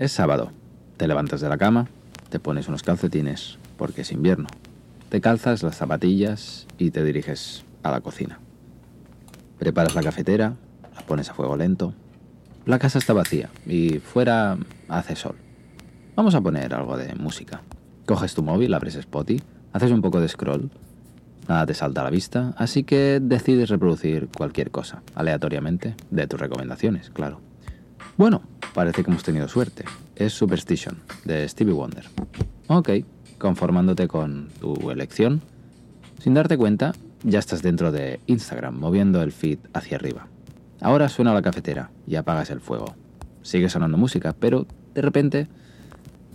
Es sábado. Te levantas de la cama, te pones unos calcetines, porque es invierno. Te calzas las zapatillas y te diriges a la cocina. Preparas la cafetera, la pones a fuego lento. La casa está vacía y fuera hace sol. Vamos a poner algo de música. Coges tu móvil, abres Spotify, haces un poco de scroll. Nada te salta a la vista, así que decides reproducir cualquier cosa, aleatoriamente, de tus recomendaciones, claro. Bueno, parece que hemos tenido suerte. Es Superstition, de Stevie Wonder. Ok, conformándote con tu elección. Sin darte cuenta, ya estás dentro de Instagram, moviendo el feed hacia arriba. Ahora suena la cafetera y apagas el fuego. Sigue sonando música, pero de repente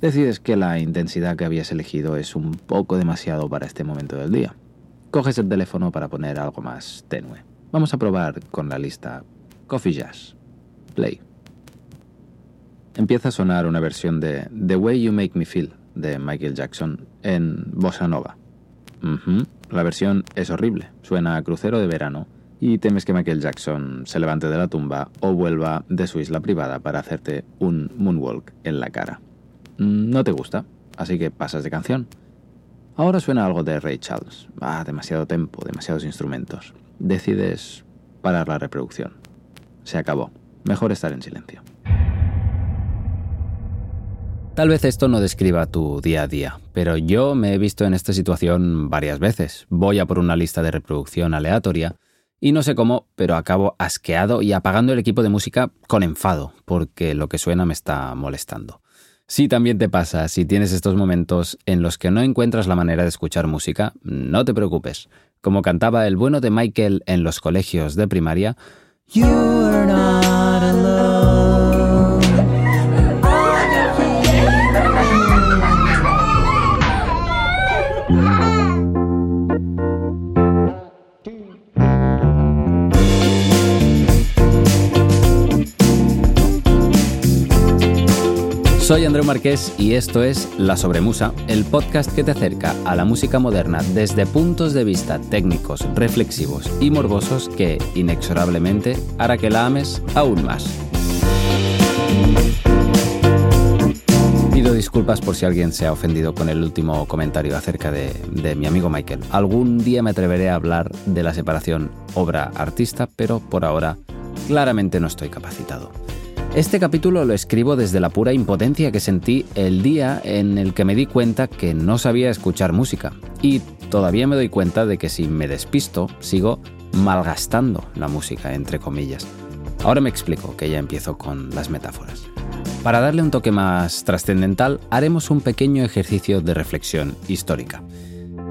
decides que la intensidad que habías elegido es un poco demasiado para este momento del día. Coges el teléfono para poner algo más tenue. Vamos a probar con la lista Coffee Jazz. Play. Empieza a sonar una versión de The Way You Make Me Feel de Michael Jackson en Bossa Nova. La versión es horrible, suena a crucero de verano y temes que Michael Jackson se levante de la tumba o vuelva de su isla privada para hacerte un moonwalk en la cara. Mm, no te gusta, así que pasas de canción. Ahora suena algo de Ray Charles. Ah, demasiado tempo, demasiados instrumentos. Decides parar la reproducción. Se acabó. Mejor estar en silencio. Tal vez esto no describa tu día a día, pero yo me he visto en esta situación varias veces. Voy a por una lista de reproducción aleatoria y no sé cómo, pero acabo asqueado y apagando el equipo de música con enfado, porque lo que suena me está molestando. Si también te pasa, si tienes estos momentos en los que no encuentras la manera de escuchar música, no te preocupes. Como cantaba el bueno de Michael en los colegios de primaria, Soy Andreu Marqués y esto es La Sobremusa, el podcast que te acerca a la música moderna desde puntos de vista técnicos, reflexivos y morbosos que, inexorablemente, hará que la ames aún más. Pido disculpas por si alguien se ha ofendido con el último comentario acerca de, de mi amigo Michael. Algún día me atreveré a hablar de la separación obra-artista, pero por ahora claramente no estoy capacitado. Este capítulo lo escribo desde la pura impotencia que sentí el día en el que me di cuenta que no sabía escuchar música. Y todavía me doy cuenta de que si me despisto, sigo malgastando la música, entre comillas. Ahora me explico, que ya empiezo con las metáforas. Para darle un toque más trascendental, haremos un pequeño ejercicio de reflexión histórica.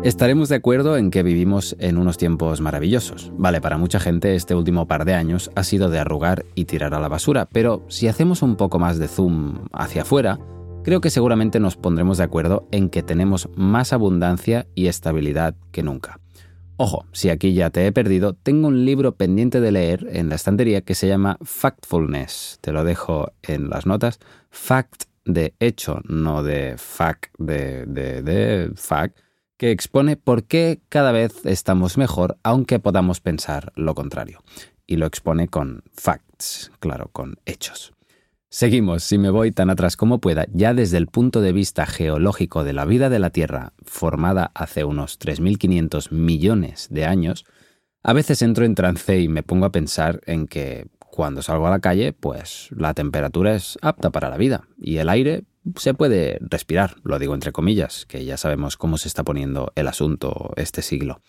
Estaremos de acuerdo en que vivimos en unos tiempos maravillosos. Vale, para mucha gente este último par de años ha sido de arrugar y tirar a la basura, pero si hacemos un poco más de zoom hacia afuera, creo que seguramente nos pondremos de acuerdo en que tenemos más abundancia y estabilidad que nunca. Ojo, si aquí ya te he perdido, tengo un libro pendiente de leer en la estantería que se llama Factfulness. Te lo dejo en las notas. Fact de hecho, no de fact de, de, de fact expone por qué cada vez estamos mejor aunque podamos pensar lo contrario. Y lo expone con facts, claro, con hechos. Seguimos, si me voy tan atrás como pueda, ya desde el punto de vista geológico de la vida de la Tierra, formada hace unos 3.500 millones de años, a veces entro en trance y me pongo a pensar en que cuando salgo a la calle, pues la temperatura es apta para la vida y el aire se puede respirar, lo digo entre comillas, que ya sabemos cómo se está poniendo el asunto este siglo.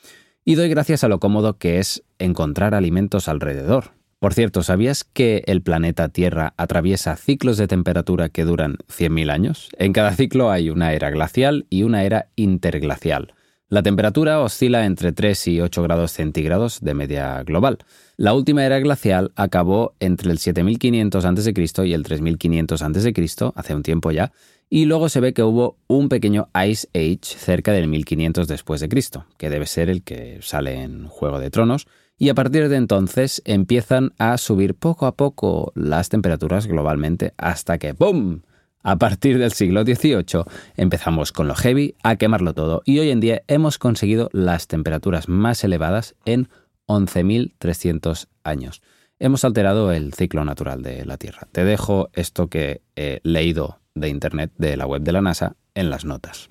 Y doy gracias a lo cómodo que es encontrar alimentos alrededor. Por cierto, ¿sabías que el planeta Tierra atraviesa ciclos de temperatura que duran 100.000 años? En cada ciclo hay una era glacial y una era interglacial. La temperatura oscila entre 3 y 8 grados centígrados de media global. La última era glacial acabó entre el 7500 a.C. y el 3500 a.C., hace un tiempo ya, y luego se ve que hubo un pequeño Ice Age cerca del 1500 después de Cristo, que debe ser el que sale en Juego de Tronos, y a partir de entonces empiezan a subir poco a poco las temperaturas globalmente hasta que ¡pum! A partir del siglo XVIII empezamos con lo heavy a quemarlo todo y hoy en día hemos conseguido las temperaturas más elevadas en 11.300 años. hemos alterado el ciclo natural de la Tierra. Te dejo esto que he leído de Internet de la web de la NASA en las notas.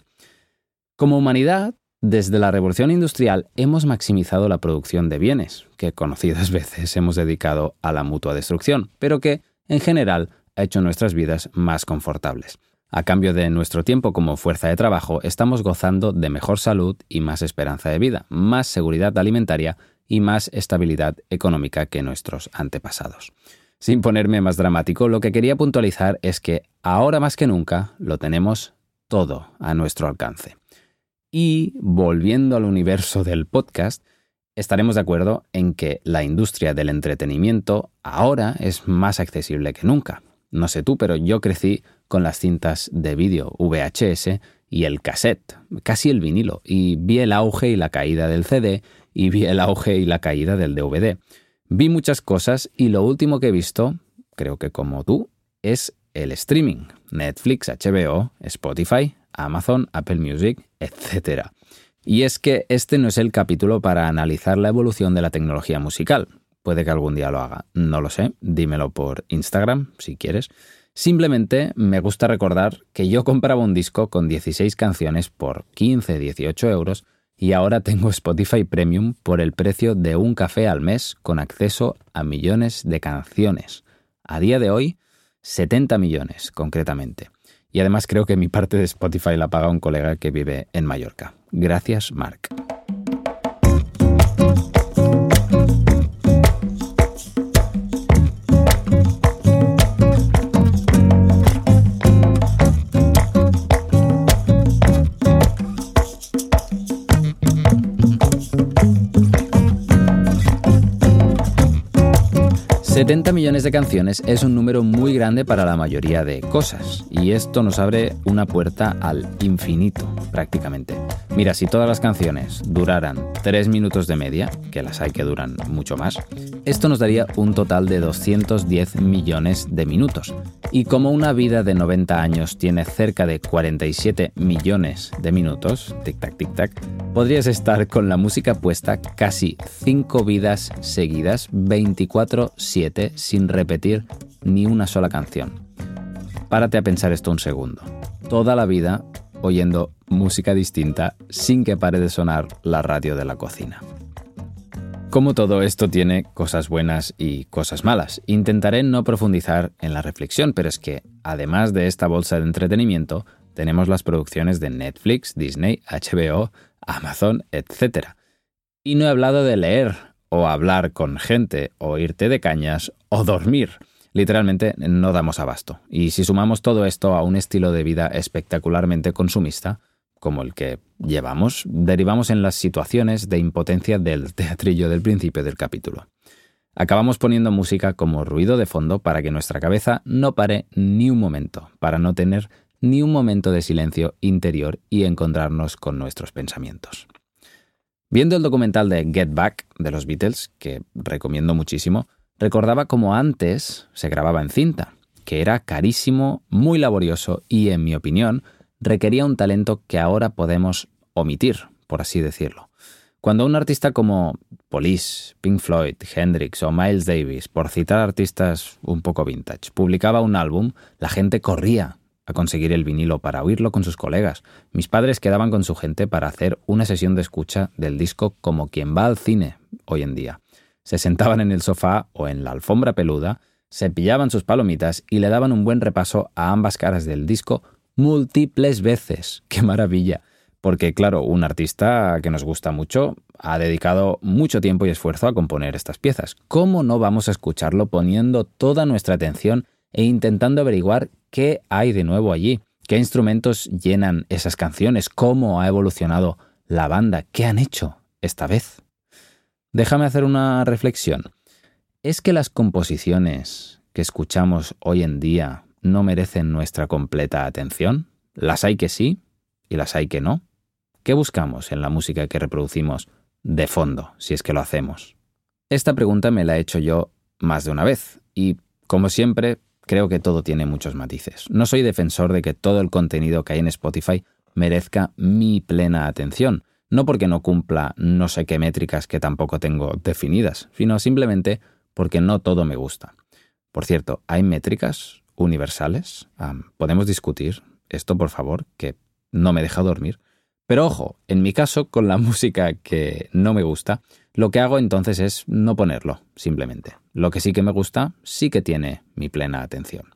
Como humanidad, desde la revolución industrial hemos maximizado la producción de bienes, que conocidas veces hemos dedicado a la mutua destrucción, pero que, en general, ha hecho nuestras vidas más confortables. A cambio de nuestro tiempo como fuerza de trabajo, estamos gozando de mejor salud y más esperanza de vida, más seguridad alimentaria y más estabilidad económica que nuestros antepasados. Sin ponerme más dramático, lo que quería puntualizar es que ahora más que nunca lo tenemos todo a nuestro alcance. Y volviendo al universo del podcast, estaremos de acuerdo en que la industria del entretenimiento ahora es más accesible que nunca. No sé tú, pero yo crecí con las cintas de vídeo VHS y el cassette, casi el vinilo, y vi el auge y la caída del CD y vi el auge y la caída del DVD. Vi muchas cosas y lo último que he visto, creo que como tú, es el streaming. Netflix, HBO, Spotify, Amazon, Apple Music, etc. Y es que este no es el capítulo para analizar la evolución de la tecnología musical. Puede que algún día lo haga, no lo sé, dímelo por Instagram si quieres. Simplemente me gusta recordar que yo compraba un disco con 16 canciones por 15-18 euros y ahora tengo Spotify Premium por el precio de un café al mes con acceso a millones de canciones. A día de hoy, 70 millones concretamente. Y además creo que mi parte de Spotify la paga un colega que vive en Mallorca. Gracias, Mark. 70 millones de canciones es un número muy grande para la mayoría de cosas, y esto nos abre una puerta al infinito, prácticamente. Mira, si todas las canciones duraran 3 minutos de media, que las hay que duran mucho más, esto nos daría un total de 210 millones de minutos. Y como una vida de 90 años tiene cerca de 47 millones de minutos, tic-tac, tic-tac, podrías estar con la música puesta casi 5 vidas seguidas, 24-7, sin repetir ni una sola canción. Párate a pensar esto un segundo. Toda la vida oyendo música distinta sin que pare de sonar la radio de la cocina. Como todo esto tiene cosas buenas y cosas malas, intentaré no profundizar en la reflexión, pero es que, además de esta bolsa de entretenimiento, tenemos las producciones de Netflix, Disney, HBO, Amazon, etc. Y no he hablado de leer, o hablar con gente, o irte de cañas, o dormir. Literalmente no damos abasto. Y si sumamos todo esto a un estilo de vida espectacularmente consumista, como el que llevamos, derivamos en las situaciones de impotencia del teatrillo del principio del capítulo. Acabamos poniendo música como ruido de fondo para que nuestra cabeza no pare ni un momento, para no tener ni un momento de silencio interior y encontrarnos con nuestros pensamientos. Viendo el documental de Get Back de los Beatles, que recomiendo muchísimo, recordaba cómo antes se grababa en cinta, que era carísimo, muy laborioso y, en mi opinión, requería un talento que ahora podemos omitir, por así decirlo. Cuando un artista como Police, Pink Floyd, Hendrix o Miles Davis, por citar artistas un poco vintage, publicaba un álbum, la gente corría a conseguir el vinilo para oírlo con sus colegas. Mis padres quedaban con su gente para hacer una sesión de escucha del disco como quien va al cine hoy en día. Se sentaban en el sofá o en la alfombra peluda, se pillaban sus palomitas y le daban un buen repaso a ambas caras del disco múltiples veces. ¡Qué maravilla! Porque claro, un artista que nos gusta mucho ha dedicado mucho tiempo y esfuerzo a componer estas piezas. ¿Cómo no vamos a escucharlo poniendo toda nuestra atención e intentando averiguar qué hay de nuevo allí, qué instrumentos llenan esas canciones, cómo ha evolucionado la banda, qué han hecho esta vez. Déjame hacer una reflexión. ¿Es que las composiciones que escuchamos hoy en día no merecen nuestra completa atención? Las hay que sí y las hay que no. ¿Qué buscamos en la música que reproducimos de fondo, si es que lo hacemos? Esta pregunta me la he hecho yo más de una vez y, como siempre, creo que todo tiene muchos matices. No soy defensor de que todo el contenido que hay en Spotify merezca mi plena atención, no porque no cumpla no sé qué métricas que tampoco tengo definidas, sino simplemente porque no todo me gusta. Por cierto, ¿hay métricas universales? ¿Podemos discutir esto, por favor, que no me deja dormir? Pero ojo, en mi caso, con la música que no me gusta, lo que hago entonces es no ponerlo, simplemente. Lo que sí que me gusta, sí que tiene mi plena atención.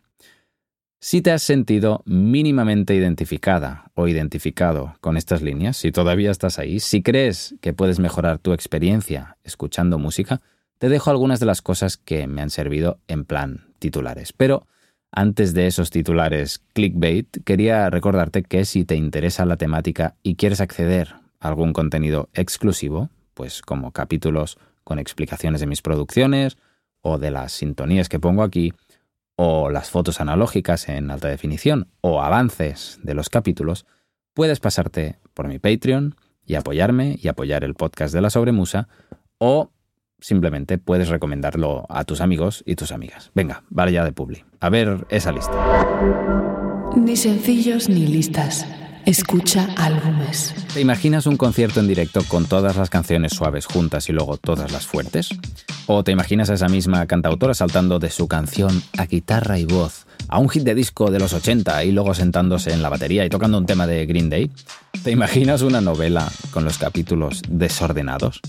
Si te has sentido mínimamente identificada o identificado con estas líneas, si todavía estás ahí, si crees que puedes mejorar tu experiencia escuchando música, te dejo algunas de las cosas que me han servido en plan titulares. Pero antes de esos titulares clickbait, quería recordarte que si te interesa la temática y quieres acceder a algún contenido exclusivo, pues como capítulos con explicaciones de mis producciones o de las sintonías que pongo aquí, o las fotos analógicas en alta definición o avances de los capítulos, puedes pasarte por mi Patreon y apoyarme y apoyar el podcast de la Sobremusa o simplemente puedes recomendarlo a tus amigos y tus amigas. Venga, vale ya de Publi. A ver esa lista. Ni sencillos ni listas. Escucha álbumes. ¿Te imaginas un concierto en directo con todas las canciones suaves juntas y luego todas las fuertes? ¿O te imaginas a esa misma cantautora saltando de su canción a guitarra y voz a un hit de disco de los 80 y luego sentándose en la batería y tocando un tema de Green Day? ¿Te imaginas una novela con los capítulos desordenados?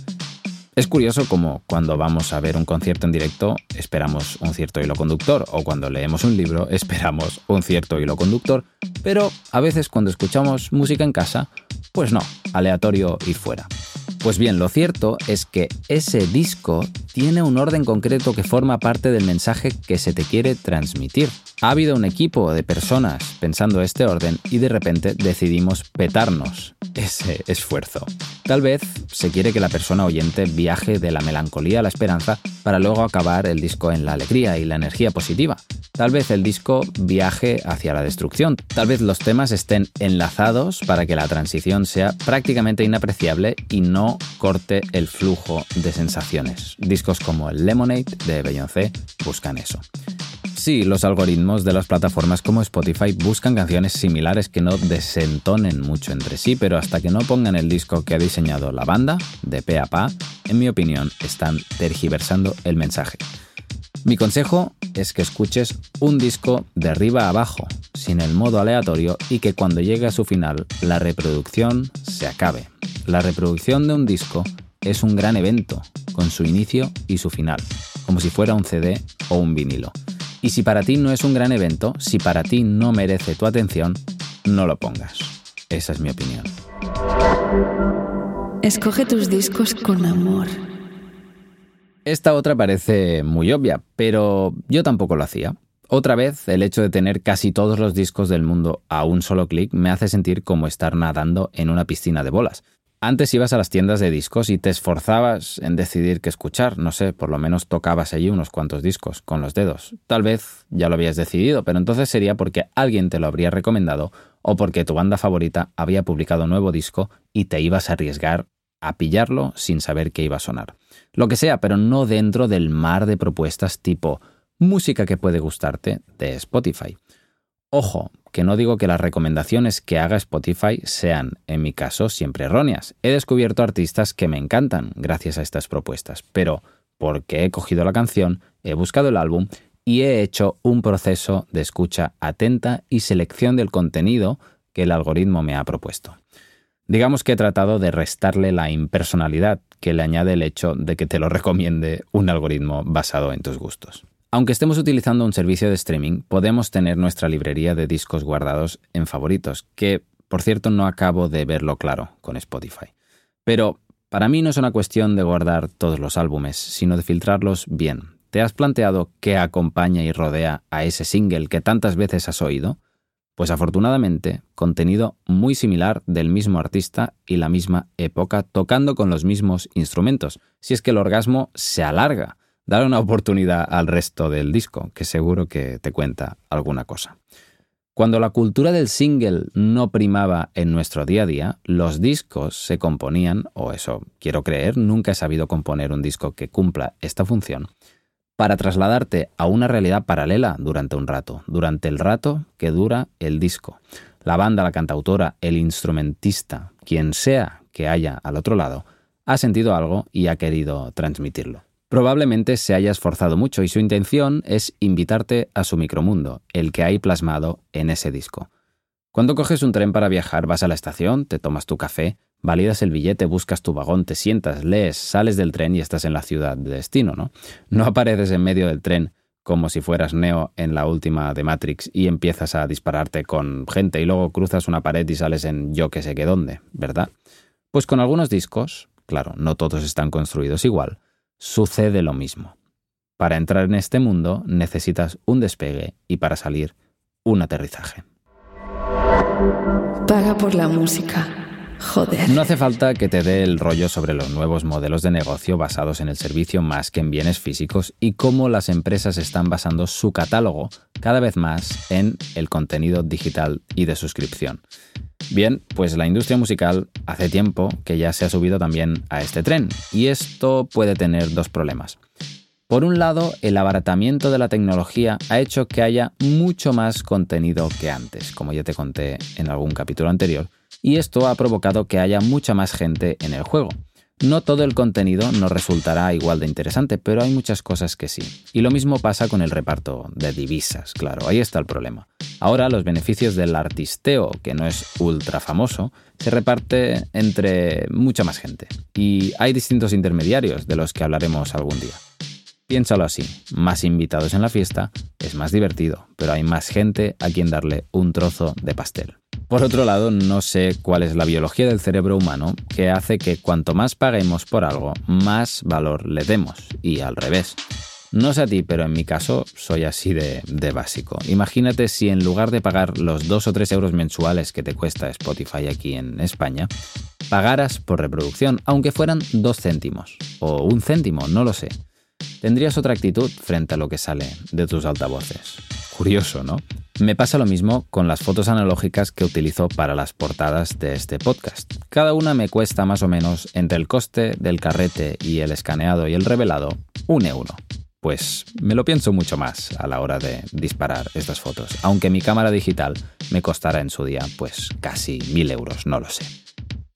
Es curioso como cuando vamos a ver un concierto en directo esperamos un cierto hilo conductor o cuando leemos un libro esperamos un cierto hilo conductor, pero a veces cuando escuchamos música en casa, pues no, aleatorio y fuera. Pues bien, lo cierto es que ese disco tiene un orden concreto que forma parte del mensaje que se te quiere transmitir. Ha habido un equipo de personas pensando este orden y de repente decidimos petarnos ese esfuerzo. Tal vez se quiere que la persona oyente viaje de la melancolía a la esperanza para luego acabar el disco en la alegría y la energía positiva. Tal vez el disco viaje hacia la destrucción. Tal vez los temas estén enlazados para que la transición sea prácticamente inapreciable y no corte el flujo de sensaciones. Discos como el Lemonade de Beyoncé buscan eso. Sí, los algoritmos de las plataformas como Spotify buscan canciones similares que no desentonen mucho entre sí, pero hasta que no pongan el disco que ha diseñado la banda, de pe a pa, en mi opinión, están tergiversando el mensaje. Mi consejo es que escuches un disco de arriba a abajo, sin el modo aleatorio, y que cuando llegue a su final, la reproducción se acabe. La reproducción de un disco es un gran evento, con su inicio y su final, como si fuera un CD o un vinilo. Y si para ti no es un gran evento, si para ti no merece tu atención, no lo pongas. Esa es mi opinión. Escoge tus discos con amor. Esta otra parece muy obvia, pero yo tampoco lo hacía. Otra vez, el hecho de tener casi todos los discos del mundo a un solo clic me hace sentir como estar nadando en una piscina de bolas. Antes ibas a las tiendas de discos y te esforzabas en decidir qué escuchar, no sé, por lo menos tocabas allí unos cuantos discos con los dedos. Tal vez ya lo habías decidido, pero entonces sería porque alguien te lo habría recomendado o porque tu banda favorita había publicado un nuevo disco y te ibas a arriesgar a pillarlo sin saber qué iba a sonar. Lo que sea, pero no dentro del mar de propuestas tipo música que puede gustarte de Spotify. Ojo, que no digo que las recomendaciones que haga Spotify sean, en mi caso, siempre erróneas. He descubierto artistas que me encantan gracias a estas propuestas, pero porque he cogido la canción, he buscado el álbum y he hecho un proceso de escucha atenta y selección del contenido que el algoritmo me ha propuesto. Digamos que he tratado de restarle la impersonalidad que le añade el hecho de que te lo recomiende un algoritmo basado en tus gustos. Aunque estemos utilizando un servicio de streaming, podemos tener nuestra librería de discos guardados en favoritos, que por cierto no acabo de verlo claro con Spotify. Pero para mí no es una cuestión de guardar todos los álbumes, sino de filtrarlos bien. ¿Te has planteado qué acompaña y rodea a ese single que tantas veces has oído? Pues afortunadamente, contenido muy similar del mismo artista y la misma época tocando con los mismos instrumentos, si es que el orgasmo se alarga Dar una oportunidad al resto del disco, que seguro que te cuenta alguna cosa. Cuando la cultura del single no primaba en nuestro día a día, los discos se componían, o eso quiero creer, nunca he sabido componer un disco que cumpla esta función, para trasladarte a una realidad paralela durante un rato, durante el rato que dura el disco. La banda, la cantautora, el instrumentista, quien sea que haya al otro lado, ha sentido algo y ha querido transmitirlo. Probablemente se haya esforzado mucho y su intención es invitarte a su micromundo, el que hay plasmado en ese disco. Cuando coges un tren para viajar, vas a la estación, te tomas tu café, validas el billete, buscas tu vagón, te sientas, lees, sales del tren y estás en la ciudad de destino, ¿no? No apareces en medio del tren como si fueras Neo en la última de Matrix y empiezas a dispararte con gente y luego cruzas una pared y sales en yo que sé qué dónde, ¿verdad? Pues con algunos discos, claro, no todos están construidos igual, sucede lo mismo. Para entrar en este mundo necesitas un despegue y para salir un aterrizaje. Paga por la música. Joder. No hace falta que te dé el rollo sobre los nuevos modelos de negocio basados en el servicio más que en bienes físicos y cómo las empresas están basando su catálogo cada vez más en el contenido digital y de suscripción. Bien, pues la industria musical hace tiempo que ya se ha subido también a este tren y esto puede tener dos problemas. Por un lado, el abaratamiento de la tecnología ha hecho que haya mucho más contenido que antes, como ya te conté en algún capítulo anterior, y esto ha provocado que haya mucha más gente en el juego. No todo el contenido nos resultará igual de interesante, pero hay muchas cosas que sí. Y lo mismo pasa con el reparto de divisas, claro, ahí está el problema. Ahora los beneficios del artisteo, que no es ultra famoso, se reparte entre mucha más gente. Y hay distintos intermediarios de los que hablaremos algún día. Piénsalo así, más invitados en la fiesta es más divertido, pero hay más gente a quien darle un trozo de pastel. Por otro lado, no sé cuál es la biología del cerebro humano que hace que cuanto más paguemos por algo, más valor le demos, y al revés. No sé a ti, pero en mi caso soy así de, básico. Imagínate si en lugar de pagar los 2 o 3 euros mensuales que te cuesta Spotify aquí en España, pagaras por reproducción, aunque fueran 2 céntimos, o un céntimo, no lo sé tendrías otra actitud frente a lo que sale de tus altavoces. Curioso, ¿no? Me pasa lo mismo con las fotos analógicas que utilizo para las portadas de este podcast. Cada una me cuesta más o menos entre el coste del carrete y el escaneado y el revelado un euro. Pues me lo pienso mucho más a la hora de disparar estas fotos, aunque mi cámara digital me costará en su día pues casi mil euros, no lo sé.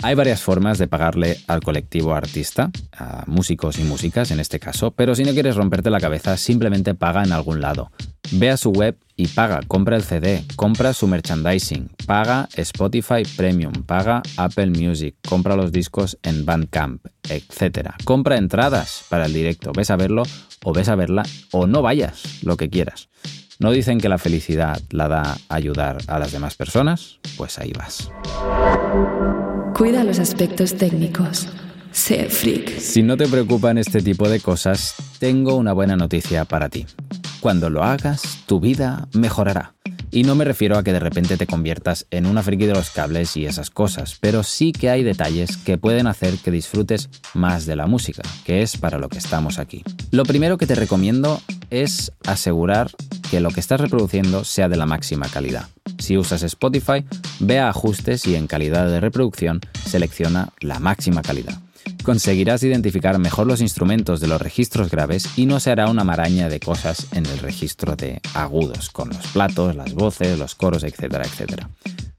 Hay varias formas de pagarle al colectivo artista, a músicos y músicas en este caso, pero si no quieres romperte la cabeza, simplemente paga en algún lado. Ve a su web y paga, compra el CD, compra su merchandising, paga Spotify Premium, paga Apple Music, compra los discos en Bandcamp, etc. Compra entradas para el directo, ves a verlo o ves a verla o no vayas, lo que quieras. ¿No dicen que la felicidad la da ayudar a las demás personas? Pues ahí vas. Cuida los aspectos técnicos. Sé freak. Si no te preocupan este tipo de cosas, tengo una buena noticia para ti. Cuando lo hagas, tu vida mejorará. Y no me refiero a que de repente te conviertas en una friki de los cables y esas cosas, pero sí que hay detalles que pueden hacer que disfrutes más de la música, que es para lo que estamos aquí. Lo primero que te recomiendo es asegurar que lo que estás reproduciendo sea de la máxima calidad. Si usas Spotify, ve a ajustes y en calidad de reproducción selecciona la máxima calidad conseguirás identificar mejor los instrumentos de los registros graves y no se hará una maraña de cosas en el registro de agudos, con los platos, las voces, los coros, etcétera, etcétera.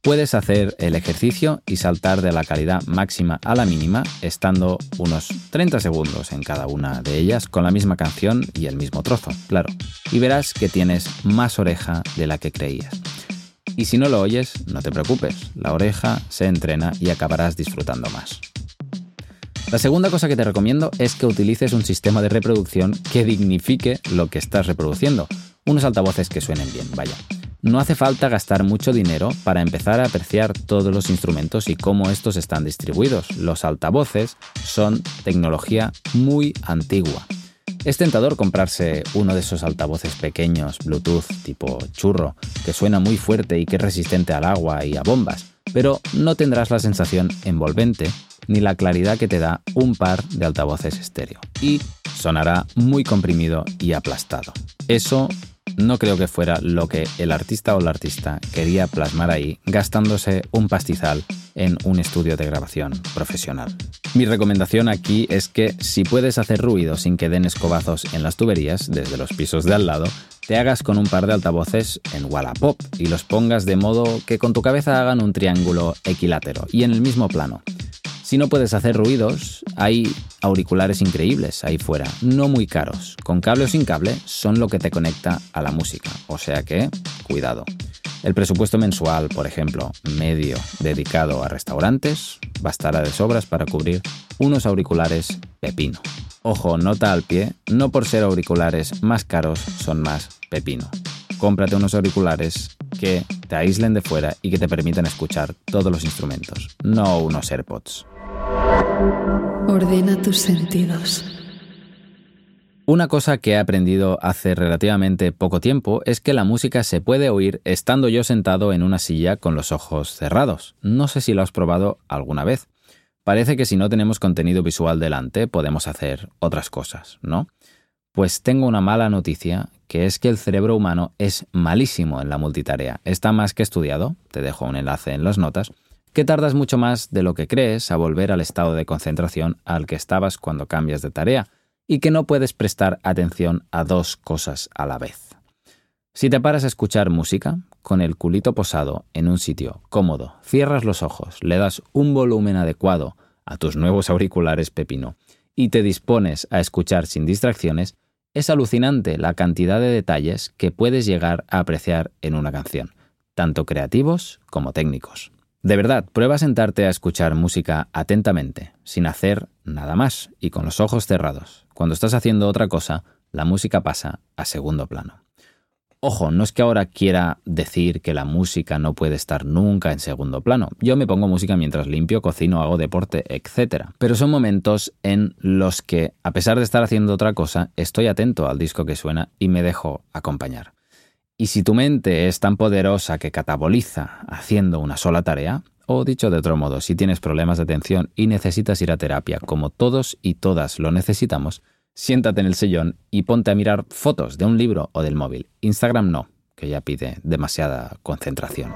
Puedes hacer el ejercicio y saltar de la calidad máxima a la mínima, estando unos 30 segundos en cada una de ellas con la misma canción y el mismo trozo, claro. Y verás que tienes más oreja de la que creías. Y si no lo oyes, no te preocupes, la oreja se entrena y acabarás disfrutando más. La segunda cosa que te recomiendo es que utilices un sistema de reproducción que dignifique lo que estás reproduciendo. Unos altavoces que suenen bien, vaya. No hace falta gastar mucho dinero para empezar a apreciar todos los instrumentos y cómo estos están distribuidos. Los altavoces son tecnología muy antigua. Es tentador comprarse uno de esos altavoces pequeños Bluetooth tipo churro, que suena muy fuerte y que es resistente al agua y a bombas, pero no tendrás la sensación envolvente ni la claridad que te da un par de altavoces estéreo. Y sonará muy comprimido y aplastado. Eso no creo que fuera lo que el artista o la artista quería plasmar ahí, gastándose un pastizal en un estudio de grabación profesional. Mi recomendación aquí es que si puedes hacer ruido sin que den escobazos en las tuberías desde los pisos de al lado, te hagas con un par de altavoces en Wallapop y los pongas de modo que con tu cabeza hagan un triángulo equilátero y en el mismo plano. Si no puedes hacer ruidos, hay auriculares increíbles ahí fuera, no muy caros. Con cable o sin cable son lo que te conecta a la música, o sea que, cuidado. El presupuesto mensual, por ejemplo, medio dedicado a restaurantes, bastará de sobras para cubrir unos auriculares pepino. Ojo, nota al pie, no por ser auriculares más caros son más pepino. Cómprate unos auriculares que te aíslen de fuera y que te permitan escuchar todos los instrumentos, no unos AirPods. Ordena tus sentidos. Una cosa que he aprendido hace relativamente poco tiempo es que la música se puede oír estando yo sentado en una silla con los ojos cerrados. No sé si lo has probado alguna vez. Parece que si no tenemos contenido visual delante podemos hacer otras cosas, ¿no? Pues tengo una mala noticia, que es que el cerebro humano es malísimo en la multitarea. Está más que estudiado, te dejo un enlace en las notas, que tardas mucho más de lo que crees a volver al estado de concentración al que estabas cuando cambias de tarea y que no puedes prestar atención a dos cosas a la vez. Si te paras a escuchar música, con el culito posado en un sitio cómodo, cierras los ojos, le das un volumen adecuado a tus nuevos auriculares pepino y te dispones a escuchar sin distracciones, es alucinante la cantidad de detalles que puedes llegar a apreciar en una canción, tanto creativos como técnicos. De verdad, prueba sentarte a escuchar música atentamente, sin hacer nada más y con los ojos cerrados. Cuando estás haciendo otra cosa, la música pasa a segundo plano. Ojo, no es que ahora quiera decir que la música no puede estar nunca en segundo plano. Yo me pongo música mientras limpio, cocino, hago deporte, etc. Pero son momentos en los que, a pesar de estar haciendo otra cosa, estoy atento al disco que suena y me dejo acompañar. Y si tu mente es tan poderosa que cataboliza haciendo una sola tarea, o dicho de otro modo, si tienes problemas de atención y necesitas ir a terapia, como todos y todas lo necesitamos, siéntate en el sillón y ponte a mirar fotos de un libro o del móvil. Instagram no, que ya pide demasiada concentración.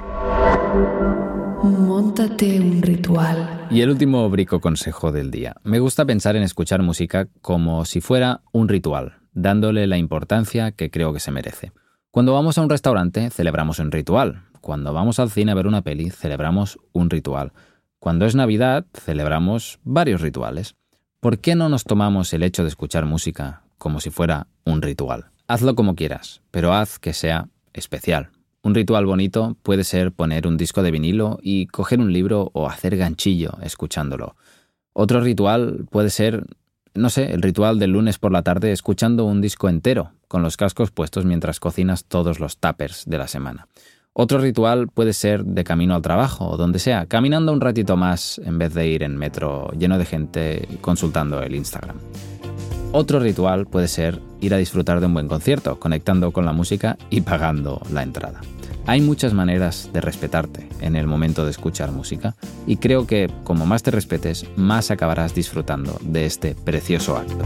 Móntate un ritual. Y el último brico consejo del día. Me gusta pensar en escuchar música como si fuera un ritual, dándole la importancia que creo que se merece. Cuando vamos a un restaurante, celebramos un ritual. Cuando vamos al cine a ver una peli, celebramos un ritual. Cuando es Navidad, celebramos varios rituales. ¿Por qué no nos tomamos el hecho de escuchar música como si fuera un ritual? Hazlo como quieras, pero haz que sea especial. Un ritual bonito puede ser poner un disco de vinilo y coger un libro o hacer ganchillo escuchándolo. Otro ritual puede ser no sé, el ritual del lunes por la tarde escuchando un disco entero, con los cascos puestos mientras cocinas todos los tuppers de la semana. Otro ritual puede ser de camino al trabajo o donde sea, caminando un ratito más en vez de ir en metro lleno de gente consultando el Instagram. Otro ritual puede ser ir a disfrutar de un buen concierto, conectando con la música y pagando la entrada. Hay muchas maneras de respetarte en el momento de escuchar música y creo que como más te respetes, más acabarás disfrutando de este precioso acto.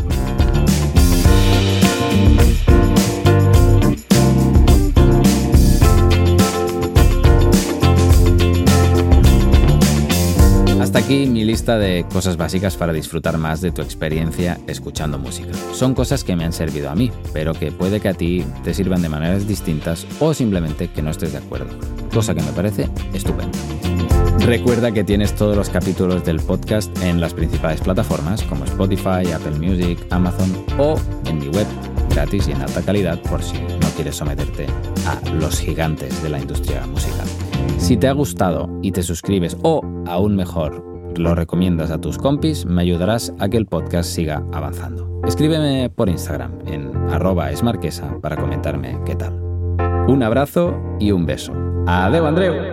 Hasta aquí mi lista de cosas básicas para disfrutar más de tu experiencia escuchando música. Son cosas que me han servido a mí, pero que puede que a ti te sirvan de maneras distintas o simplemente que no estés de acuerdo, cosa que me parece estupenda. Recuerda que tienes todos los capítulos del podcast en las principales plataformas como Spotify, Apple Music, Amazon o en mi web gratis y en alta calidad por si no quieres someterte a los gigantes de la industria musical. Si te ha gustado y te suscribes o, aún mejor, lo recomiendas a tus compis, me ayudarás a que el podcast siga avanzando. Escríbeme por Instagram en arroba esmarquesa para comentarme qué tal. Un abrazo y un beso. Adeu, Andreu.